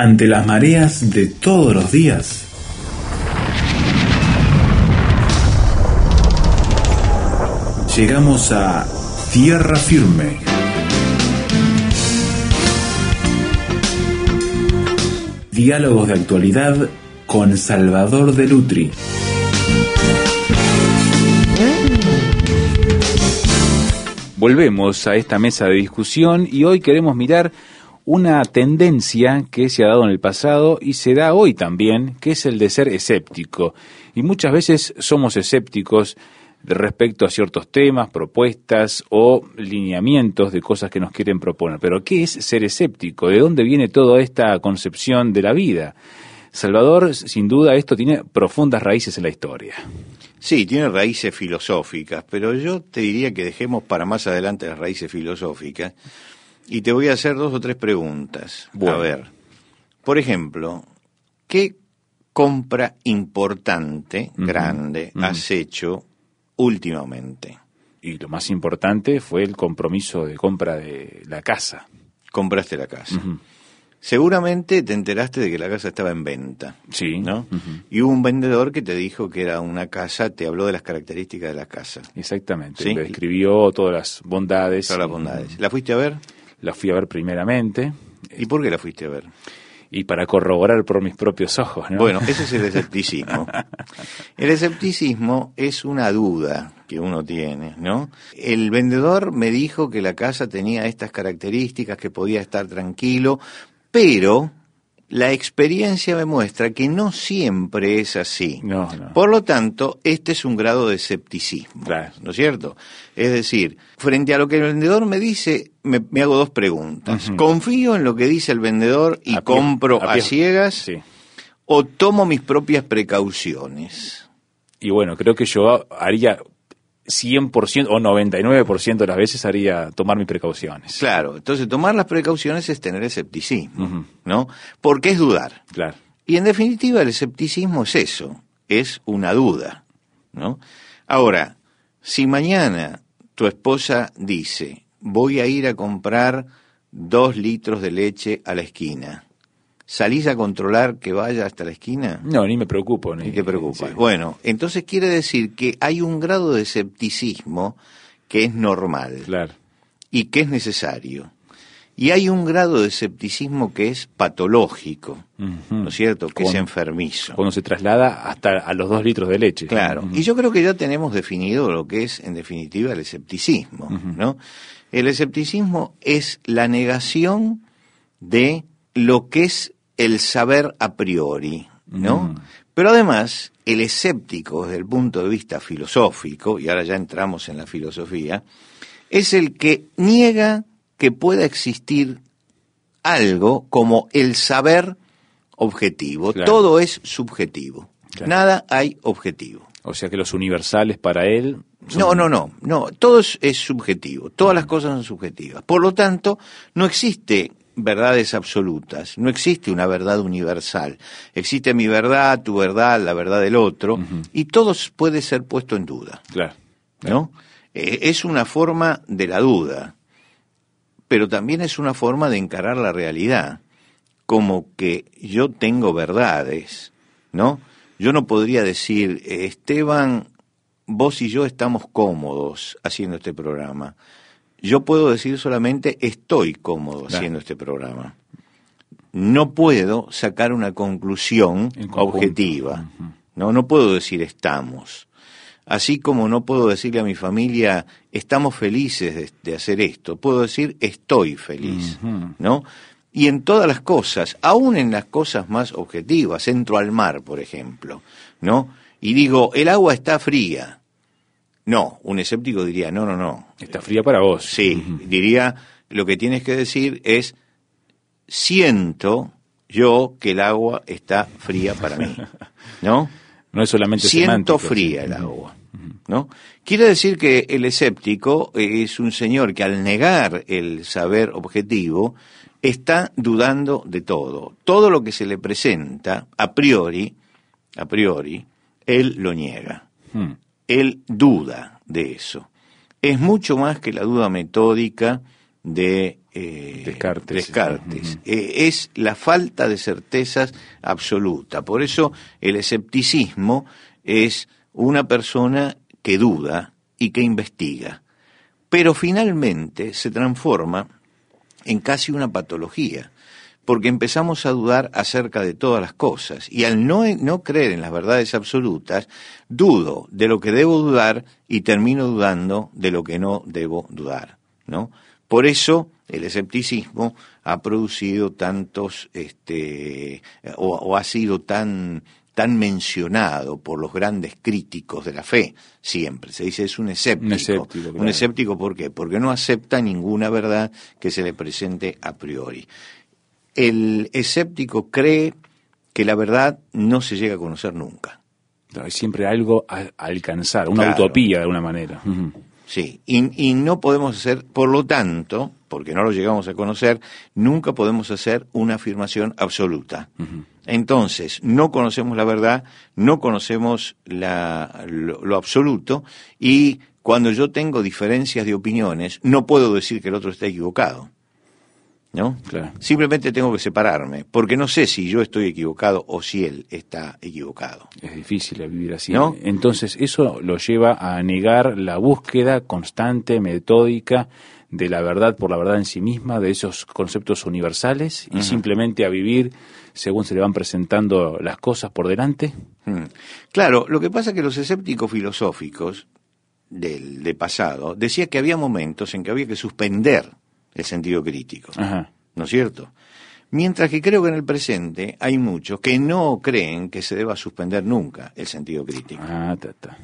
ante las mareas de todos los días. Llegamos a tierra firme. Diálogos de actualidad con Salvador de Lutri. Volvemos a esta mesa de discusión y hoy queremos mirar una tendencia que se ha dado en el pasado y se da hoy también, que es el de ser escéptico. Y muchas veces somos escépticos respecto a ciertos temas, propuestas o lineamientos de cosas que nos quieren proponer. Pero ¿qué es ser escéptico? ¿De dónde viene toda esta concepción de la vida? Salvador, sin duda, esto tiene profundas raíces en la historia. Sí, tiene raíces filosóficas, pero yo te diría que dejemos para más adelante las raíces filosóficas y te voy a hacer dos o tres preguntas. A ver, por ejemplo, ¿qué compra importante, grande, has hecho últimamente? Y lo más importante fue el compromiso de compra de la casa. Compraste la casa. Seguramente te enteraste de que la casa estaba en venta. Sí. ¿No? Y hubo un vendedor que te dijo que era una casa, te habló de las características de la casa. Exactamente. ¿Sí? describió todas las bondades. Todas las bondades. ¿La fuiste a ver? La fui a ver primeramente. ¿Y por qué la fuiste a ver? Y para corroborar por mis propios ojos, ¿no? Bueno, ese es el escepticismo. el escepticismo es una duda que uno tiene, ¿no? El vendedor me dijo que la casa tenía estas características, que podía estar tranquilo, pero la experiencia me muestra que no siempre es así. No, no. Por lo tanto, este es un grado de escepticismo, ¿no es cierto? Es decir, frente a lo que el vendedor me dice, me, hago dos preguntas. ¿Confío en lo que dice el vendedor y compro a, ciegas? Sí. ¿O tomo mis propias precauciones? Y bueno, creo que yo haría 100% o 99% de las veces haría tomar mis precauciones. Claro, entonces tomar las precauciones es tener escepticismo, ¿no? Porque es dudar. Claro. Y en definitiva el escepticismo es eso, es una duda, ¿no? Ahora, si mañana tu esposa dice, voy a ir a comprar dos litros de leche a la esquina, ¿Salís a controlar que vaya hasta la esquina? No, ni me preocupo. Ni, te preocupa. Bueno, entonces quiere decir que hay un grado de escepticismo que es normal. Claro. Y que es necesario. Y hay un grado de escepticismo que es patológico, ¿no es cierto? Que es enfermizo. Cuando se traslada hasta a los dos litros de leche. Claro. Y yo creo que ya tenemos definido lo que es, en definitiva, el escepticismo, ¿no? El escepticismo es la negación de lo que es el saber a priori, ¿no? Mm. Pero además, el escéptico desde el punto de vista filosófico, y ahora ya entramos en la filosofía, es el que niega que pueda existir algo como el saber objetivo. Todo es subjetivo. Nada hay objetivo. O sea que los universales para él. No, no, no, no. Todo es, es subjetivo. Todas las cosas son subjetivas. Por lo tanto, no existe verdades absolutas. No existe una verdad universal. Existe mi verdad, tu verdad, la verdad del otro, y todo puede ser puesto en duda. Claro. ¿No? Eh, es una forma de la duda, pero también es una forma de encarar la realidad, como que yo tengo verdades, ¿no? Yo no podría decir, Esteban, vos y yo estamos cómodos haciendo este programa yo puedo decir solamente estoy cómodo haciendo este programa. No puedo sacar una conclusión objetiva. No, no puedo decir estamos. Así como no puedo decirle a mi familia estamos felices de, hacer esto, puedo decir estoy feliz, ¿no? Y en todas las cosas, aún en las cosas más objetivas, entro al mar, por ejemplo, ¿no? Y digo, el agua está fría no, un escéptico diría, no, no, no. Está fría para vos. Sí, diría, lo que tienes que decir es, siento yo que el agua está fría para mí, ¿no? No es solamente Siento fría el agua, ¿no? Quiere decir que el escéptico es un señor que al negar el saber objetivo está dudando de todo. Todo lo que se le presenta a priori, a priori, él lo niega. Hmm él duda de eso. Es mucho más que la duda metódica de eh, Descartes. Eh, es la falta de certezas absoluta. Por eso el escepticismo es una persona que duda y que investiga, pero finalmente se transforma en casi una patología, porque empezamos a dudar acerca de todas las cosas, y al no, no creer en las verdades absolutas, dudo de lo que debo dudar y termino dudando de lo que no debo dudar, ¿no? Por eso el escepticismo ha producido tantos, este, o, o ha sido tan, tan mencionado por los grandes críticos de la fe, siempre. Se dice es un escéptico. Un escéptico, claro. Un escéptico, ¿por qué? Porque no acepta ninguna verdad que se le presente a priori. El escéptico cree que la verdad no se llega a conocer nunca. No, Hay siempre algo a, alcanzar, una Claro. utopía de alguna manera. Sí, y, y no podemos hacer, por lo tanto, porque no lo llegamos a conocer, nunca podemos hacer una afirmación absoluta. Entonces, no conocemos la verdad, no conocemos la- lo, lo absoluto, y cuando yo tengo diferencias de opiniones, no puedo decir que el otro está equivocado. ¿No? Claro. Simplemente tengo que separarme, porque no sé si yo estoy equivocado o si él está equivocado. Es difícil vivir así. ¿No? Entonces eso lo lleva a negar la búsqueda constante, metódica de la verdad por la verdad en sí misma, de esos conceptos universales, y simplemente a vivir según se le van presentando las cosas por delante. Mm. Claro, lo que pasa es que los escépticos filosóficos del de pasado decían que había momentos en que había que suspender el sentido crítico, Ajá. ¿no es cierto? Mientras que creo que en el presente hay muchos que no creen que se deba suspender nunca el sentido crítico. Ah, ta, ta.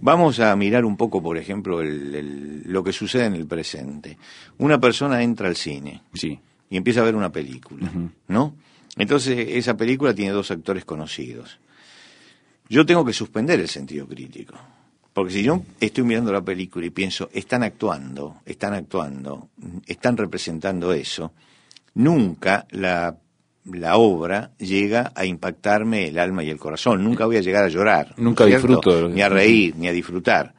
Vamos a mirar un poco, por ejemplo, el- el- lo que sucede en el presente. Una persona entra al cine Sí. y empieza a ver una película. ¿no? Entonces esa película tiene dos actores conocidos. Yo tengo que suspender el sentido crítico. Porque si yo estoy mirando la película y pienso, están actuando, están actuando, están representando eso, nunca la, la obra llega a impactarme el alma y el corazón. Nunca voy a llegar a llorar. ¿no Nunca cierto? disfruto Ni a reír, ni a disfrutar.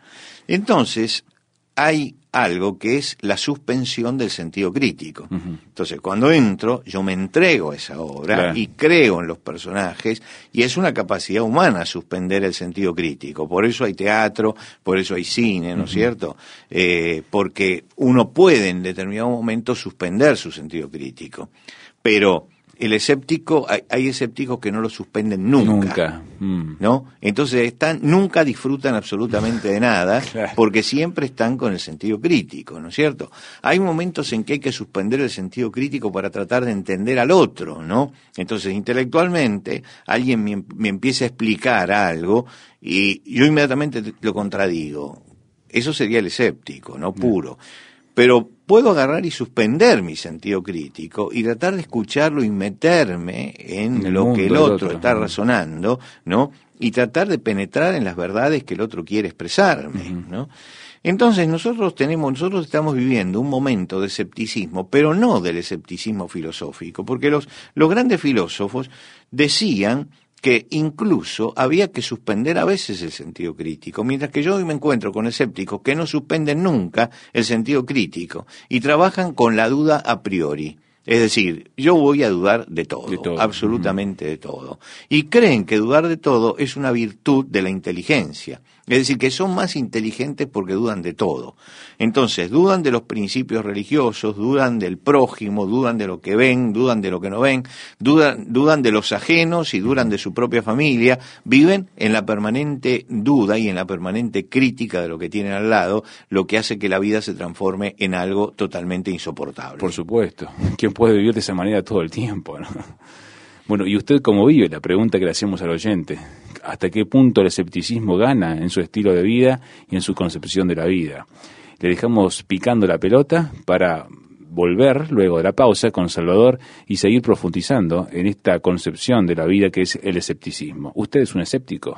Entonces, hay algo que es la suspensión del sentido crítico. Entonces, cuando entro, yo me entrego a esa obra Claro. y creo en los personajes, y es una capacidad humana suspender el sentido crítico. Por eso hay teatro, por eso hay cine, ¿no es cierto? Eh, porque uno puede en determinado momento suspender su sentido crítico. Pero el escéptico, hay, hay escépticos que no lo suspenden Nunca. Mm. ¿no? Entonces están, nunca disfrutan absolutamente de nada, Claro. porque siempre están con el sentido crítico, ¿no es cierto? Hay momentos en que hay que suspender el sentido crítico para tratar de entender al otro, ¿no? Entonces, intelectualmente, alguien me, me empieza a explicar algo y yo inmediatamente lo contradigo. Eso sería el escéptico, ¿no? Puro. Pero puedo agarrar y suspender mi sentido crítico y tratar de escucharlo y meterme en, lo que el otro, otro. está razonando, ¿no? Y tratar de penetrar en las verdades que el otro quiere expresarme, ¿no? Entonces nosotros tenemos, nosotros estamos viviendo un momento de escepticismo, pero no del escepticismo filosófico, porque los, los grandes filósofos decían que incluso había que suspender a veces el sentido crítico, mientras que yo hoy me encuentro con escépticos que no suspenden nunca el sentido crítico y trabajan con la duda a priori. Es decir, yo voy a dudar de todo, De todo. absolutamente de todo. Y creen que dudar de todo es una virtud de la inteligencia. Es decir, que son más inteligentes porque dudan de todo. Entonces, dudan de los principios religiosos, dudan del prójimo, dudan de lo que ven, dudan de lo que no ven, dudan, dudan de los ajenos y dudan de su propia familia, viven en la permanente duda y en la permanente crítica de lo que tienen al lado, lo que hace que la vida se transforme en algo totalmente insoportable. Por supuesto. ¿Quién puede vivir de esa manera todo el tiempo? no? Bueno, ¿y usted cómo vive? La pregunta que le hacemos al oyente. ¿Hasta qué punto el escepticismo gana en su estilo de vida y en su concepción de la vida? Le dejamos picando la pelota para volver luego de la pausa con Salvador y seguir profundizando en esta concepción de la vida que es el escepticismo. ¿Usted es un escéptico?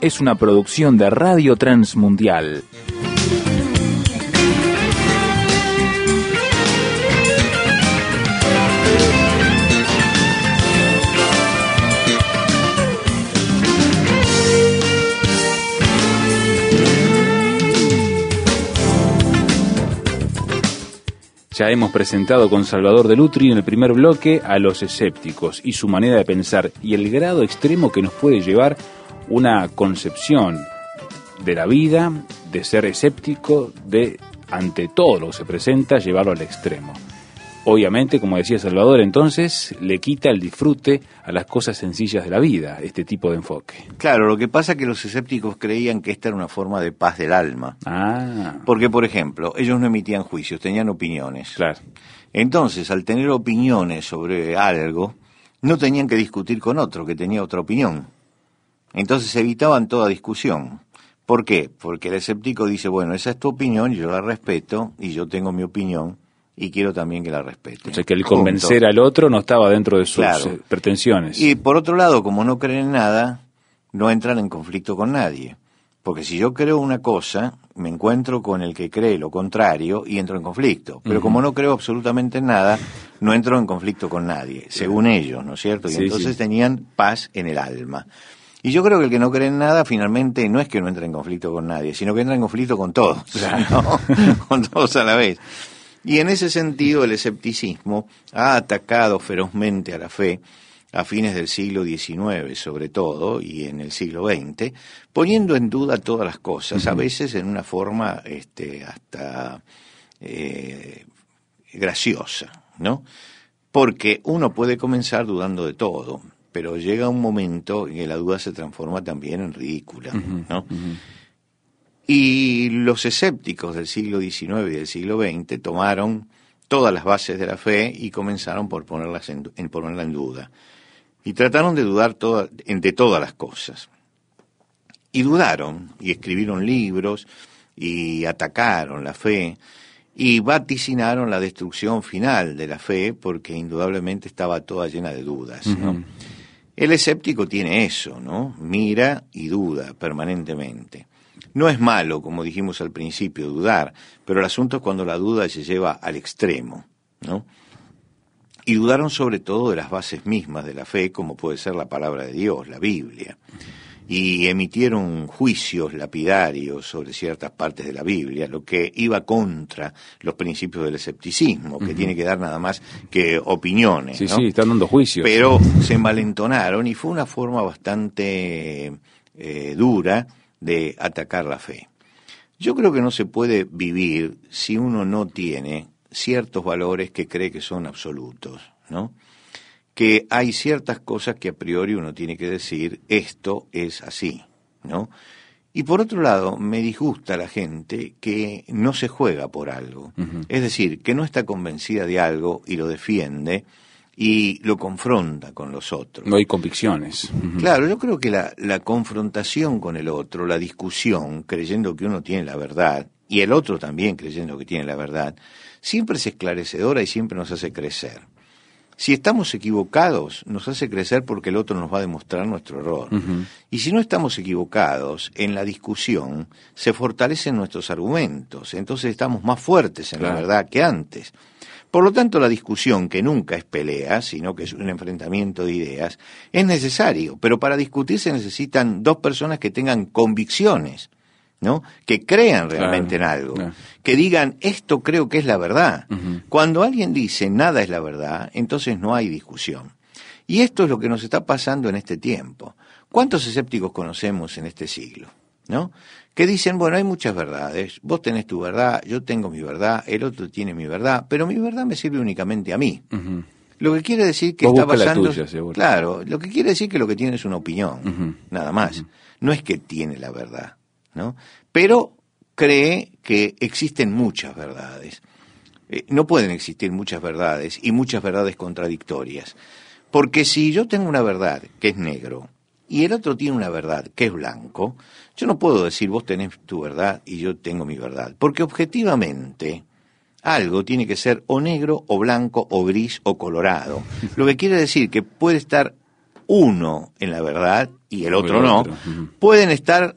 es una producción de Radio Transmundial. Ya hemos presentado con Salvador de Lutri en el primer bloque a los escépticos y su manera de pensar y el grado extremo que nos puede llevar una concepción de la vida, de ser escéptico, de ante todo lo que se presenta, llevarlo al extremo. Obviamente, como decía Salvador, entonces le quita el disfrute a las cosas sencillas de la vida, este tipo de enfoque. Claro, lo que pasa es que los escépticos creían que esta era una forma de paz del alma. Ah. Porque, por ejemplo, ellos no emitían juicios, tenían opiniones. Claro. Entonces, al tener opiniones sobre algo, no tenían que discutir con otro que tenía otra opinión. Entonces evitaban toda discusión. ¿Por qué? Porque el escéptico dice, bueno, esa es tu opinión, yo la respeto y yo tengo mi opinión y quiero también que la respete. O sea, que el convencer al otro no estaba dentro de sus eh, pretensiones. Y por otro lado, como no creen en nada, no entran en conflicto con nadie. Porque si yo creo una cosa, me encuentro con el que cree lo contrario y entro en conflicto. Pero como no creo absolutamente en nada, no entro en conflicto con nadie, según ellos, ¿no es cierto? Y entonces tenían paz en el alma. Y yo creo que el que no cree en nada, finalmente, no es que no entre en conflicto con nadie, sino que entra en conflicto con todos, con todos a la vez. Y en ese sentido el escepticismo ha atacado ferozmente a la fe a fines del siglo XIX sobre todo y en el siglo XX, poniendo en duda todas las cosas, a veces en una forma este, hasta eh, graciosa, ¿no? Porque uno puede comenzar dudando de todo, pero llega un momento en que la duda se transforma también en ridícula, ¿no? Y los escépticos del siglo XIX y del siglo XX tomaron todas las bases de la fe y comenzaron por ponerlas en, ponerla en duda. Y trataron de dudar de todas las cosas. Y dudaron, y escribieron libros, y atacaron la fe, y vaticinaron la destrucción final de la fe, porque indudablemente estaba toda llena de dudas. El escéptico tiene eso, ¿no? Mira y duda permanentemente. No es malo, como dijimos al principio, dudar, pero el asunto es cuando la duda se lleva al extremo, ¿no? Y dudaron sobre todo de las bases mismas de la fe, como puede ser la palabra de Dios, la Biblia. Y emitieron juicios lapidarios sobre ciertas partes de la Biblia, lo que iba contra los principios del escepticismo, que tiene que dar nada más que opiniones. Sí, sí, están dando juicios. Pero se envalentonaron y fue una forma bastante eh, dura de atacar la fe. Yo creo que no se puede vivir si uno no tiene ciertos valores que cree que son absolutos, ¿no? Que hay ciertas cosas que a priori uno tiene que decir, esto es así, ¿no? Y por otro lado, me disgusta la gente que no se juega por algo. Es decir, que no está convencida de algo y lo defiende y lo confronta con los otros. No hay convicciones. Claro, yo creo que la, la confrontación con el otro, la discusión, creyendo que uno tiene la verdad, y el otro también creyendo que tiene la verdad, siempre es esclarecedora y siempre nos hace crecer. Si estamos equivocados, nos hace crecer porque el otro nos va a demostrar nuestro error. Y si no estamos equivocados, en la discusión se fortalecen nuestros argumentos, entonces estamos más fuertes en la verdad que antes. Por lo tanto, la discusión, que nunca es pelea, sino que es un enfrentamiento de ideas, es necesario, pero para discutir se necesitan dos personas que tengan convicciones, ¿no? Que crean realmente en algo, que digan, esto creo que es la verdad. Cuando alguien dice, nada es la verdad, entonces no hay discusión. Y esto es lo que nos está pasando en este tiempo. ¿Cuántos escépticos conocemos en este siglo? ¿No? que dicen, bueno, hay muchas verdades, vos tenés tu verdad, yo tengo mi verdad, el otro tiene mi verdad, pero mi verdad me sirve únicamente a mí. Lo que quiere decir que está basando... Claro, lo que quiere decir que lo que tiene es una opinión, nada más. no es que tiene la verdad, ¿no? Pero cree que existen muchas verdades. Eh, no pueden existir muchas verdades y muchas verdades contradictorias. Porque si yo tengo una verdad que es negro y el otro tiene una verdad que es blanco, yo no puedo decir vos tenés tu verdad y yo tengo mi verdad. Porque objetivamente algo tiene que ser o negro o blanco o gris o colorado. Lo que quiere decir que puede estar uno en la verdad y el otro no. Pueden estar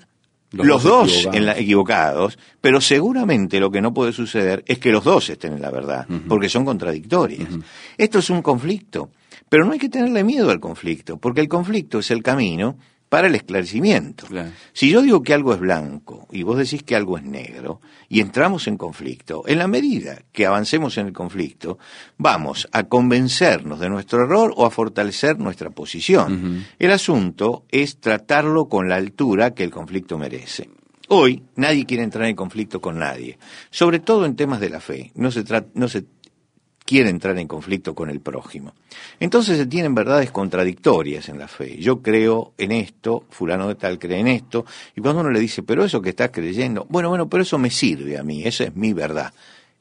los, dos en la, equivocados, pero seguramente lo que no puede suceder es que los dos estén en la verdad, porque son contradictorias. Esto es un conflicto, pero no hay que tenerle miedo al conflicto, porque el conflicto es el camino para el esclarecimiento. Si yo digo que algo es blanco y vos decís que algo es negro y entramos en conflicto, en la medida que avancemos en el conflicto, vamos a convencernos de nuestro error o a fortalecer nuestra posición. El asunto es tratarlo con la altura que el conflicto merece. Hoy nadie quiere entrar en conflicto con nadie, sobre todo en temas de la fe. No se, no se quiere entrar en conflicto con el prójimo. Entonces se tienen verdades contradictorias en la fe. Yo creo en esto, fulano de tal cree en esto, y cuando uno le dice, pero eso que estás creyendo, bueno, bueno, pero eso me sirve a mí, esa es mi verdad.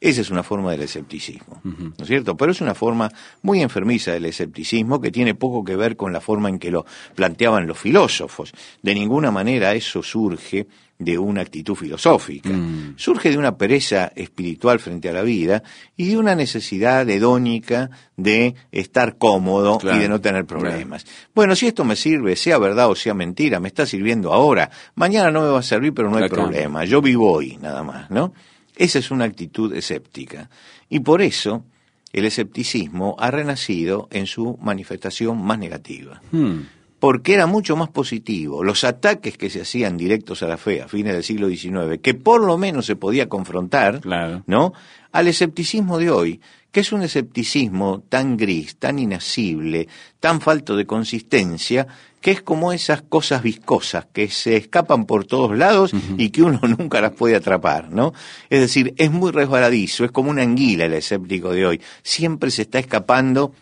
Esa es una forma del escepticismo, ¿no es cierto? Pero es una forma muy enfermiza del escepticismo que tiene poco que ver con la forma en que lo planteaban los filósofos. De ninguna manera eso surge de una actitud filosófica. Mm. Surge de una pereza espiritual frente a la vida y de una necesidad hedónica de estar cómodo y de no tener problemas. Bueno, si esto me sirve, sea verdad o sea mentira, me está sirviendo ahora. Mañana no me va a servir, pero no hay problema. Yo vivo hoy, nada más, ¿no? Esa es una actitud escéptica. Y por eso el escepticismo ha renacido en su manifestación más negativa. Hmm porque era mucho más positivo. Los ataques que se hacían directos a la fe a fines del siglo XIX, que por lo menos se podía confrontar, ¿no? Al escepticismo de hoy, que es un escepticismo tan gris, tan inasible, tan falto de consistencia, que es como esas cosas viscosas que se escapan por todos lados y que uno nunca las puede atrapar, ¿no? Es decir, es muy resbaladizo, es como una anguila el escéptico de hoy, siempre se está escapando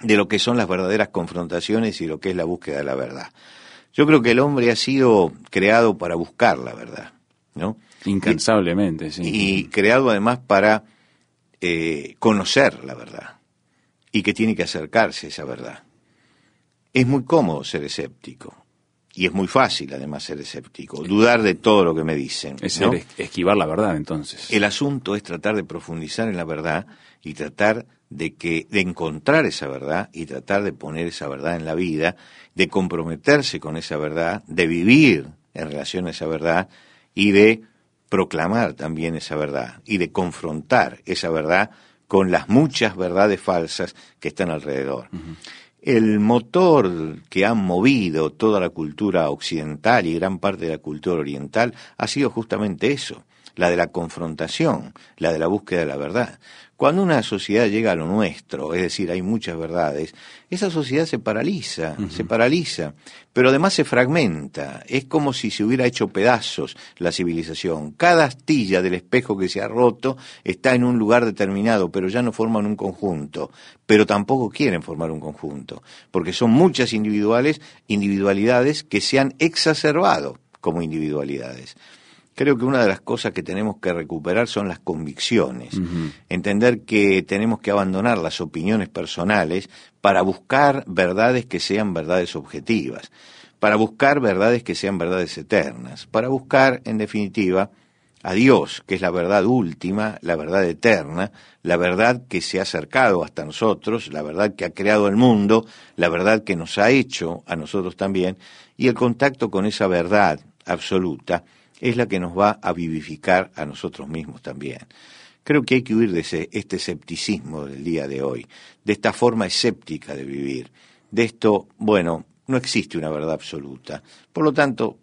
de lo que son las verdaderas confrontaciones y lo que es la búsqueda de la verdad. Yo creo que el hombre ha sido creado para buscar la verdad, ¿no? Incansablemente, sí. Y creado además para eh, conocer la verdad y que tiene que acercarse a esa verdad. Es muy cómodo ser escéptico y es muy fácil además ser escéptico, dudar de todo lo que me dicen. Es esquivar la verdad entonces. El asunto es tratar de profundizar en la verdad y tratar de que de encontrar esa verdad y tratar de poner esa verdad en la vida, de comprometerse con esa verdad, de vivir en relación a esa verdad y de proclamar también esa verdad y de confrontar esa verdad con las muchas verdades falsas que están alrededor. El motor que ha movido toda la cultura occidental y gran parte de la cultura oriental ha sido justamente eso, la de la confrontación, la de la búsqueda de la verdad. Cuando una sociedad llega a lo nuestro, es decir, hay muchas verdades, esa sociedad se paraliza, se paraliza, pero además se fragmenta. Es como si se hubiera hecho pedazos la civilización. Cada astilla del espejo que se ha roto está en un lugar determinado, pero ya no forman un conjunto. Pero tampoco quieren formar un conjunto, porque son muchas individuales, individualidades que se han exacerbado como individualidades creo que una de las cosas que tenemos que recuperar son las convicciones. Entender que tenemos que abandonar las opiniones personales para buscar verdades que sean verdades objetivas, para buscar verdades que sean verdades eternas, para buscar, en definitiva, a Dios, que es la verdad última, la verdad eterna, la verdad que se ha acercado hasta nosotros, la verdad que ha creado el mundo, la verdad que nos ha hecho a nosotros también, y el contacto con esa verdad absoluta es la que nos va a vivificar a nosotros mismos también. Creo que hay que huir de ese, este escepticismo del día de hoy, de esta forma escéptica de vivir, de esto, bueno, no existe una verdad absoluta. Por lo tanto,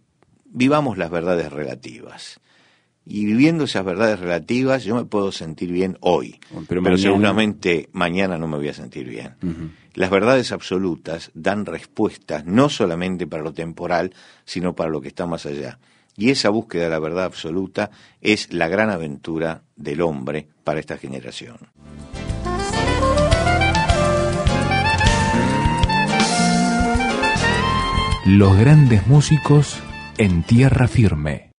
vivamos las verdades relativas. Y viviendo esas verdades relativas, yo me puedo sentir bien hoy, pero, seguramente mañana no me voy a sentir bien. Las verdades absolutas dan respuestas no solamente para lo temporal, sino para lo que está más allá. Y esa búsqueda de la verdad absoluta es la gran aventura del hombre para esta generación. Los grandes músicos en tierra firme.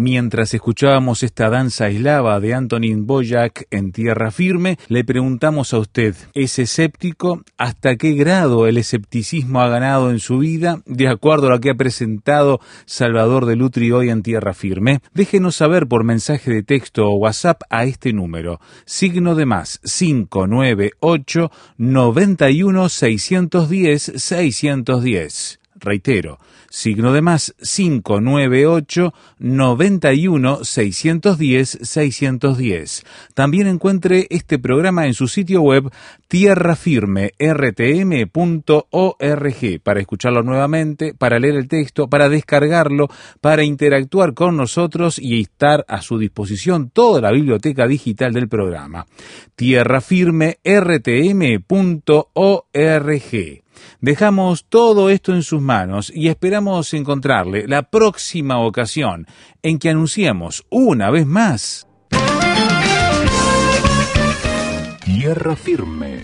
Mientras escuchábamos esta danza eslava de Antonin Boyac en tierra firme, le preguntamos a usted, ¿es escéptico? ¿Hasta qué grado el escepticismo ha ganado en su vida? De acuerdo a lo que ha presentado Salvador de Lutri hoy en tierra firme. Déjenos saber por mensaje de texto o WhatsApp a este número, signo de más 598 91 610 610. Reitero, signo de más 598 91 610 610. También encuentre este programa en su sitio web tierrafirmertm.org para escucharlo nuevamente, para leer el texto, para descargarlo, para interactuar con nosotros y estar a su disposición toda la biblioteca digital del programa. tierrafirmertm.org. Dejamos todo esto en sus manos y esperamos encontrarle la próxima ocasión en que anunciemos una vez más Tierra firme.